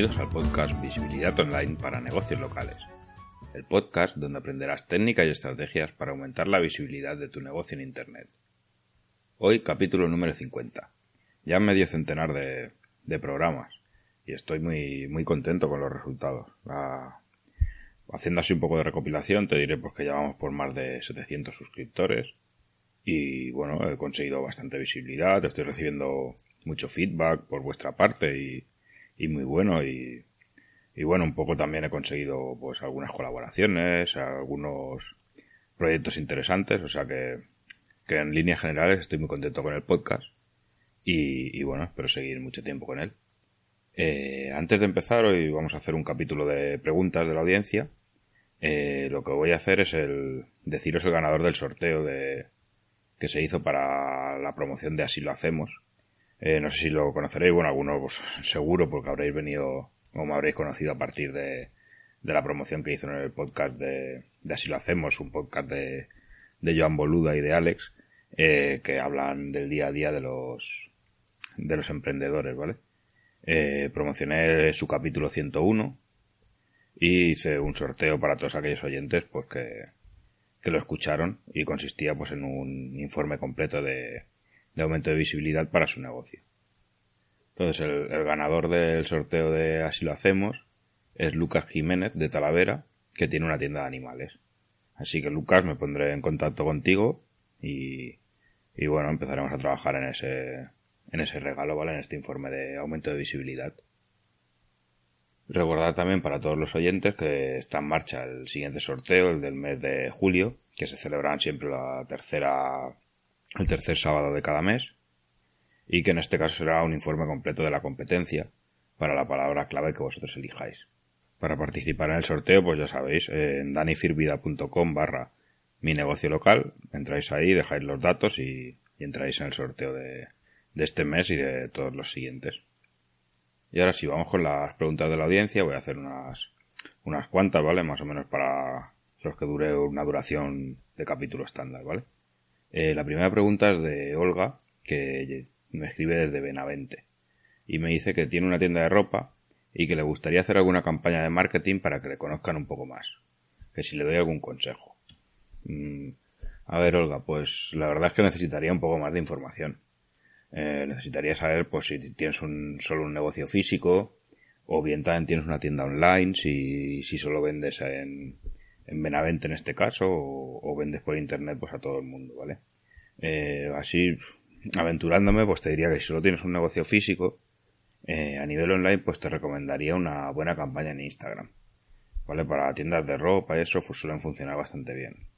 Bienvenidos al podcast Visibilidad Online para negocios locales. El podcast donde aprenderás técnicas y estrategias para aumentar la visibilidad de tu negocio en Internet. Hoy capítulo número 50. Ya medio centenar de, programas y estoy muy, muy contento con los resultados. Haciendo así un poco de recopilación te diré pues que ya vamos por más de 700 suscriptores y bueno, he conseguido bastante visibilidad, estoy recibiendo mucho feedback por vuestra parte y, y muy bueno y, y bueno, un poco también he conseguido pues algunas colaboraciones, algunos proyectos interesantes, o sea que, que en líneas generales estoy muy contento con el podcast y, y bueno, espero seguir mucho tiempo con él. Eh, antes de empezar, hoy vamos a hacer un capítulo de preguntas de la audiencia. Eh, lo que voy a hacer es el deciros el ganador del sorteo de que se hizo para la promoción de Así lo hacemos. Eh, no sé si lo conoceréis, bueno, algunos pues, seguro porque habréis venido o me habréis conocido a partir de, de la promoción que hizo en el podcast de, de Así lo hacemos, un podcast de, de Joan Boluda y de Alex, eh, que hablan del día a día de los, de los emprendedores, ¿vale? Eh, promocioné su capítulo 101 y hice un sorteo para todos aquellos oyentes pues que, que lo escucharon y consistía pues en un informe completo de, de aumento de visibilidad para su negocio. Entonces el, el, ganador del sorteo de Así lo hacemos es Lucas Jiménez de Talavera, que tiene una tienda de animales. Así que Lucas me pondré en contacto contigo y, y bueno, empezaremos a trabajar en ese, en ese regalo, ¿vale? En este informe de aumento de visibilidad. Recordad también para todos los oyentes que está en marcha el siguiente sorteo, el del mes de julio, que se celebrarán siempre la tercera, el tercer sábado de cada mes, y que en este caso será un informe completo de la competencia para la palabra clave que vosotros elijáis. Para participar en el sorteo, pues ya sabéis, en danifirvida.com barra mi negocio local, entráis ahí, dejáis los datos y, y entráis en el sorteo de, de este mes y de todos los siguientes. Y ahora sí, vamos con las preguntas de la audiencia. Voy a hacer unas, unas cuantas, ¿vale? Más o menos para los que dure una duración de capítulo estándar, ¿vale? Eh, la primera pregunta es de Olga, que me escribe desde Benavente. Y me dice que tiene una tienda de ropa y que le gustaría hacer alguna campaña de marketing para que le conozcan un poco más. Que si le doy algún consejo. Mm, a ver, Olga, pues la verdad es que necesitaría un poco más de información. Eh, necesitaría saber pues si tienes un, solo un negocio físico o bien también tienes una tienda online, si, si solo vendes en, en Benavente en este caso o, vendes por internet pues a todo el mundo, ¿vale? Eh, así, aventurándome, pues te diría que si solo tienes un negocio físico, eh, a nivel online pues te recomendaría una buena campaña en Instagram, ¿vale? Para tiendas de ropa y eso pues suelen funcionar bastante bien.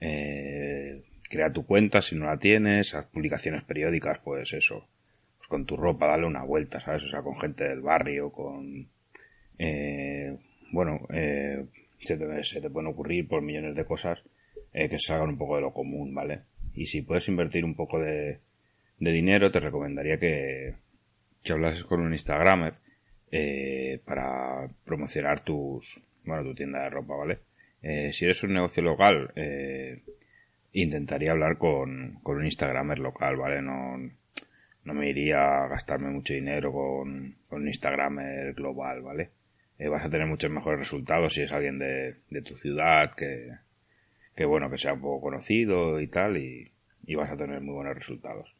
Eh, crea tu cuenta si no la tienes, haz publicaciones periódicas, pues eso, pues con tu ropa dale una vuelta, ¿sabes? O sea, con gente del barrio, con... Bueno, se, te, pueden ocurrir por millones de cosas eh, que salgan un poco de lo común, ¿vale? Y si puedes invertir un poco de, de dinero, te recomendaría que, que hablases con un Instagramer eh, para promocionar tus, bueno, tu tienda de ropa, ¿vale? Eh, si eres un negocio local, eh, intentaría hablar con, con un Instagramer local, ¿vale? No, no me iría a gastarme mucho dinero con, con un Instagramer global, ¿vale? Eh, vas a tener muchos mejores resultados si es alguien de, tu ciudad que, que, bueno, que sea un poco conocido y tal, y, vas a tener muy buenos resultados.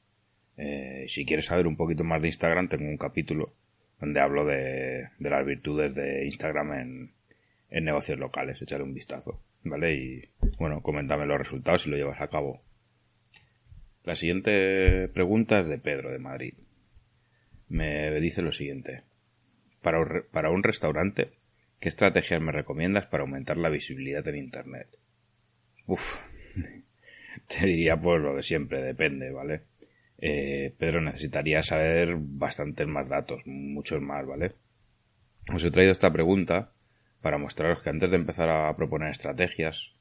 Eh, si quieres saber un poquito más de Instagram, tengo un capítulo donde hablo de, de las virtudes de Instagram en, en negocios locales. Échale un vistazo. ¿vale? Y bueno, coméntame los resultados si lo llevas a cabo. La siguiente pregunta es de Pedro, de Madrid. Me dice lo siguiente. Para, para un restaurante, ¿qué estrategias me recomiendas para aumentar la visibilidad en Internet? Uf, te diría pues lo de siempre, depende, ¿vale? Eh, Pedro, necesitaría saber bastantes más datos, muchos más, ¿vale? Os he traído esta pregunta para mostraros que antes de empezar a proponer estrategias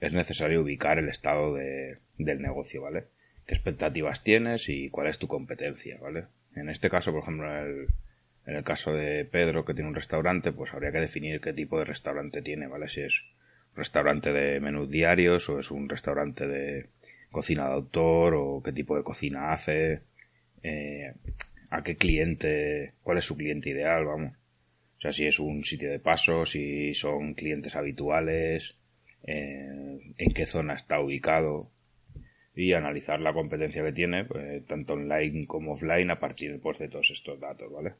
es necesario ubicar el estado de, del negocio, ¿vale? ¿Qué expectativas tienes y cuál es tu competencia, ¿vale? En este caso, por ejemplo, en el, en el caso de Pedro, que tiene un restaurante, pues habría que definir qué tipo de restaurante tiene, ¿vale? Si es un restaurante de menús diarios o es un restaurante de cocina de autor o qué tipo de cocina hace, eh, a qué cliente, cuál es su cliente ideal, vamos. O sea, si es un sitio de paso, si son clientes habituales, eh, en qué zona está ubicado y analizar la competencia que tiene, pues, tanto online como offline, a partir pues, de todos estos datos, ¿vale?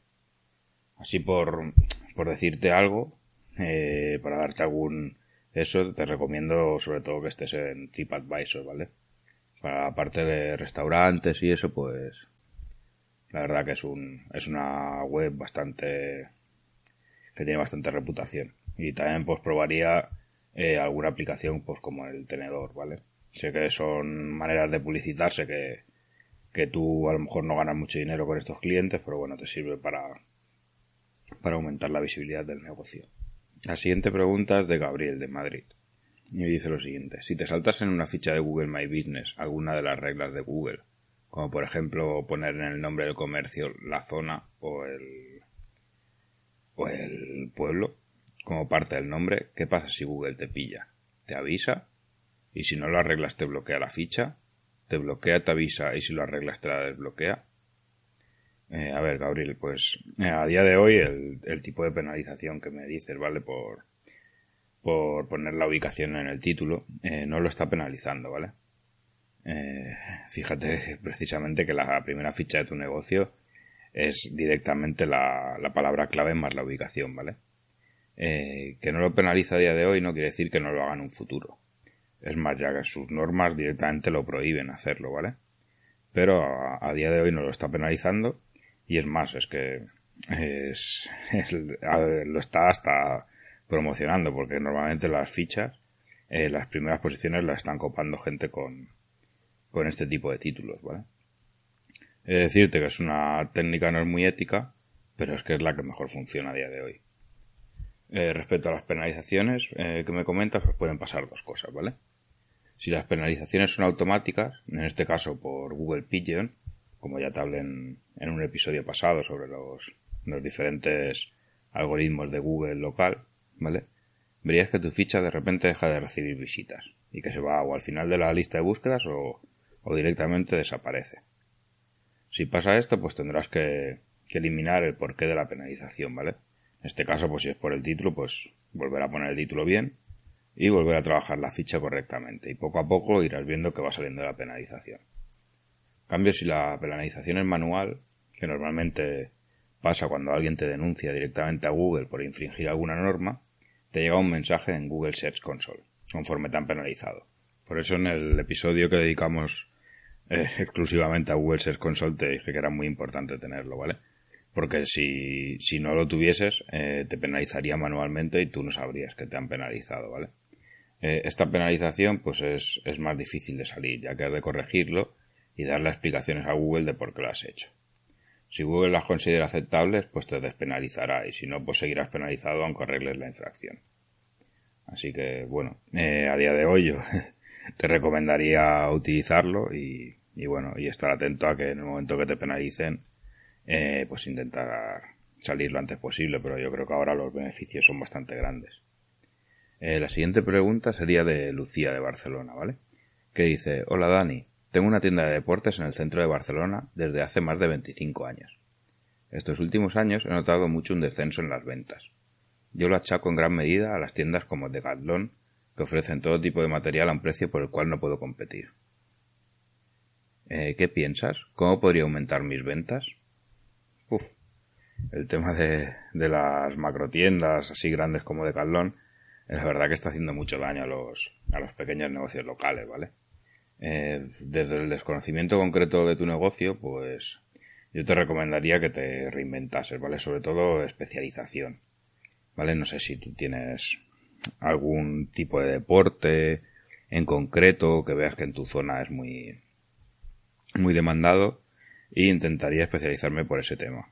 Así por, por decirte algo, eh, para darte algún eso, te recomiendo sobre todo que estés en TripAdvisor, ¿vale? Para la parte de restaurantes y eso, pues la verdad que es un es una web bastante que tiene bastante reputación y también pues probaría eh, alguna aplicación pues como el tenedor, ¿vale? Sé que son maneras de publicitarse que, que tú a lo mejor no ganas mucho dinero con estos clientes, pero bueno, te sirve para, para aumentar la visibilidad del negocio. La siguiente pregunta es de Gabriel, de Madrid. Y dice lo siguiente. Si te saltas en una ficha de Google My Business alguna de las reglas de Google, como por ejemplo poner en el nombre del comercio la zona o el, o el pueblo, como parte del nombre, ¿qué pasa si Google te pilla? ¿Te avisa? Y si no lo arreglas te bloquea la ficha, te bloquea, te avisa y si lo arreglas te la desbloquea. Eh, a ver, Gabriel, pues eh, a día de hoy el, tipo de penalización que me dices, ¿vale? Por, por poner la ubicación en el título, eh, no lo está penalizando, ¿vale? Fíjate precisamente que la primera ficha de tu negocio es directamente la, la palabra clave más la ubicación, ¿vale? Que no lo penaliza a día de hoy no quiere decir que no lo haga en un futuro. Es más, ya que sus normas directamente lo prohíben hacerlo, ¿vale? Pero a día de hoy no lo está penalizando y es más, es que es, es, lo está hasta promocionando porque normalmente las fichas, eh, las primeras posiciones las están copando gente con, con este tipo de títulos, ¿vale? Es decirte que es una técnica no es muy ética, pero es que es la que mejor funciona a día de hoy. Eh, respecto a las penalizaciones eh, que me comentas, pues pueden pasar dos cosas, ¿vale? Si las penalizaciones son automáticas, en este caso por Google Pigeon, como ya te hablé en, un episodio pasado sobre los, diferentes algoritmos de Google local, ¿vale? Verías que tu ficha de repente deja de recibir visitas y que se va o al final de la lista de búsquedas o, o directamente desaparece. Si pasa esto, pues tendrás que, que eliminar el porqué de la penalización, ¿vale? En este caso, pues si es por el título, pues volver a poner el título bien y volver a trabajar la ficha correctamente. Y poco a poco irás viendo que va saliendo la penalización. En cambio, si la penalización es manual, que normalmente pasa cuando alguien te denuncia directamente a Google por infringir alguna norma, te llega un mensaje en Google Search Console, conforme te han penalizado. Por eso en el episodio que dedicamos eh, exclusivamente a Google Search Console te dije que era muy importante tenerlo, ¿vale? porque si, si no lo tuvieses eh, te penalizaría manualmente y tú no sabrías que te han penalizado, ¿vale? Eh, esta penalización pues es, es más difícil de salir, ya que has de corregirlo y darle explicaciones a Google de por qué lo has hecho. Si Google las considera aceptables, pues te despenalizará y si no, pues seguirás penalizado aunque arregles la infracción. Así que, bueno, eh, a día de hoy yo te recomendaría utilizarlo y, y bueno, y estar atento a que en el momento que te penalicen eh, pues intentar salir lo antes posible, pero yo creo que ahora los beneficios son bastante grandes. Eh, la siguiente pregunta sería de Lucía de Barcelona, ¿vale? Que dice, hola Dani, tengo una tienda de deportes en el centro de Barcelona desde hace más de 25 años. Estos últimos años he notado mucho un descenso en las ventas. Yo lo achaco en gran medida a las tiendas como Decathlon, que ofrecen todo tipo de material a un precio por el cual no puedo competir. Eh, ¿Qué piensas? ¿Cómo podría aumentar mis ventas? Uf, el tema de, de las macrotiendas así grandes como de Caldón, es verdad que está haciendo mucho daño a los, a los pequeños negocios locales, ¿vale? Eh, desde el desconocimiento concreto de tu negocio, pues yo te recomendaría que te reinventases, ¿vale? Sobre todo especialización, ¿vale? No sé si tú tienes algún tipo de deporte en concreto que veas que en tu zona es muy, muy demandado e intentaría especializarme por ese tema.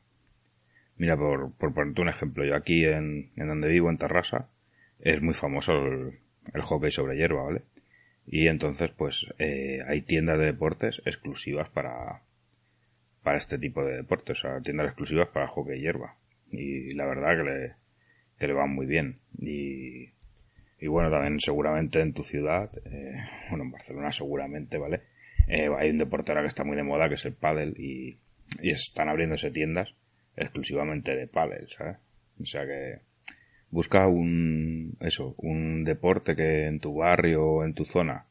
Mira, por, por ponerte un ejemplo, yo aquí en, en donde vivo, en Tarrasa, es muy famoso el, el hockey sobre hierba, ¿vale? Y entonces, pues, eh, hay tiendas de deportes exclusivas para, para este tipo de deportes, o sea, tiendas exclusivas para hockey y hierba. Y la verdad que le, que le van muy bien. Y, y bueno, también seguramente en tu ciudad, eh, bueno, en Barcelona seguramente, ¿vale? Eh, hay un deporte ahora que está muy de moda que es el pádel y, y están abriéndose tiendas exclusivamente de pádel, ¿sabes? O sea que busca un, eso, un deporte que en tu barrio o en tu zona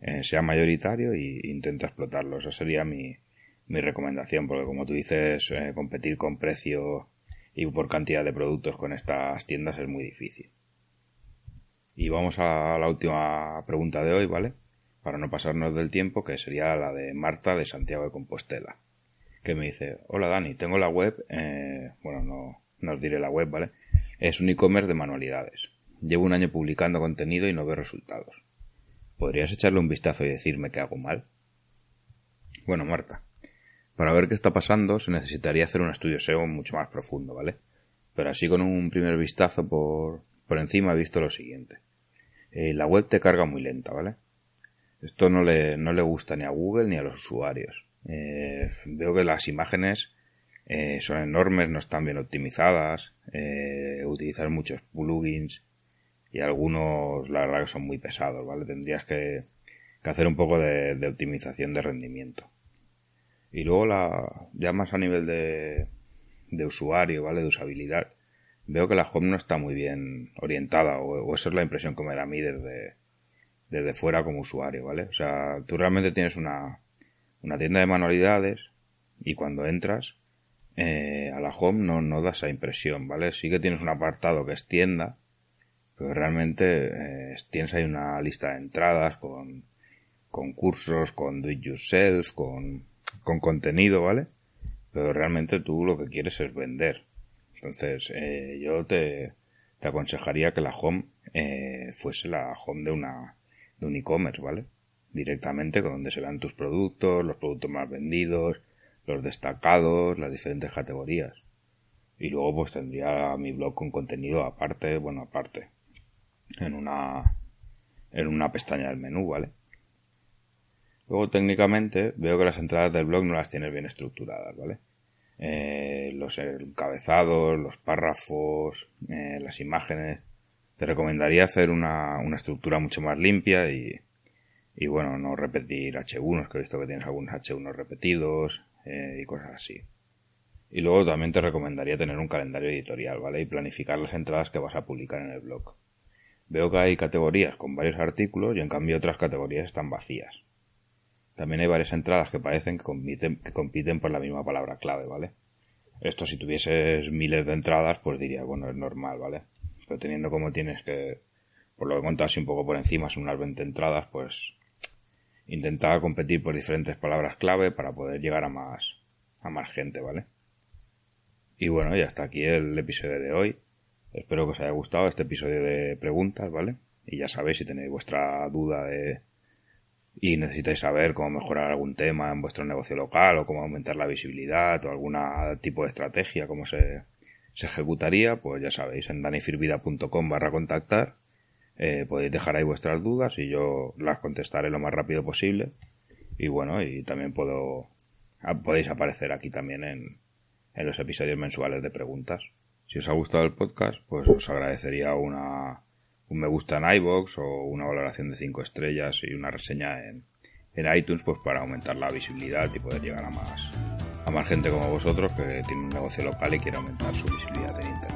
eh, sea mayoritario e intenta explotarlo. Esa sería mi, mi recomendación, porque como tú dices, eh, competir con precio y por cantidad de productos con estas tiendas es muy difícil. Y vamos a la última pregunta de hoy, ¿vale? Para no pasarnos del tiempo, que sería la de Marta de Santiago de Compostela, que me dice, hola Dani, tengo la web, eh, bueno, no, no os diré la web, ¿vale? Es un e-commerce de manualidades. Llevo un año publicando contenido y no veo resultados. ¿Podrías echarle un vistazo y decirme que hago mal? Bueno, Marta, para ver qué está pasando se necesitaría hacer un estudio SEO mucho más profundo, ¿vale? Pero así con un primer vistazo por, por encima he visto lo siguiente. Eh, la web te carga muy lenta, ¿vale? Esto no le, no le gusta ni a Google ni a los usuarios. Eh, veo que las imágenes eh, son enormes, no están bien optimizadas, eh, utilizar muchos plugins y algunos la verdad que son muy pesados, ¿vale? Tendrías que, hacer un poco de, optimización de rendimiento. Y luego la, ya más a nivel de, de usuario, ¿vale? De usabilidad, veo que la home no está muy bien orientada, o, o esa es la impresión que me da a mí desde, desde fuera como usuario, ¿vale? O sea, tú realmente tienes una, una tienda de manualidades y cuando entras eh, a la home no, no da esa impresión, ¿vale? Sí que tienes un apartado que es tienda, pero realmente eh, tienes ahí una lista de entradas con, con cursos, con do it yourself, con, con contenido, ¿vale? Pero realmente tú lo que quieres es vender. Entonces, eh, yo te, te aconsejaría que la home eh, fuese la home de una de un e-commerce, ¿vale? Directamente con donde se vean tus productos, los productos más vendidos, los destacados, las diferentes categorías. Y luego pues tendría mi blog con contenido aparte, bueno, aparte, en una, en una pestaña del menú, ¿vale? Luego técnicamente veo que las entradas del blog no las tienes bien estructuradas, ¿vale? Eh, los encabezados, los párrafos, eh, las imágenes. Te recomendaría hacer una, una estructura mucho más limpia y, y bueno, no repetir H1, que he visto que tienes algunos H1 repetidos, eh, y cosas así. Y luego también te recomendaría tener un calendario editorial, ¿vale? Y planificar las entradas que vas a publicar en el blog. Veo que hay categorías con varios artículos y en cambio otras categorías están vacías. También hay varias entradas que parecen que compiten, que compiten por la misma palabra clave, ¿vale? Esto si tuvieses miles de entradas, pues diría, bueno, es normal, ¿vale? Pero teniendo como tienes que, por lo que contas un poco por encima, son unas 20 entradas, pues intentaba competir por diferentes palabras clave para poder llegar a más, a más gente, ¿vale? Y bueno, ya está aquí el episodio de hoy. Espero que os haya gustado este episodio de preguntas, ¿vale? Y ya sabéis si tenéis vuestra duda de y necesitáis saber cómo mejorar algún tema en vuestro negocio local o cómo aumentar la visibilidad o algún tipo de estrategia, cómo se, se ejecutaría, pues ya sabéis, en danifirvida.com barra contactar eh, podéis dejar ahí vuestras dudas y yo las contestaré lo más rápido posible. Y bueno, y también puedo, podéis aparecer aquí también en, en los episodios mensuales de preguntas. Si os ha gustado el podcast, pues os agradecería una, un me gusta en iBox o una valoración de 5 estrellas y una reseña en, en iTunes pues para aumentar la visibilidad y poder llegar a más, a más gente como vosotros que tiene un negocio local y quiere aumentar su visibilidad en Internet.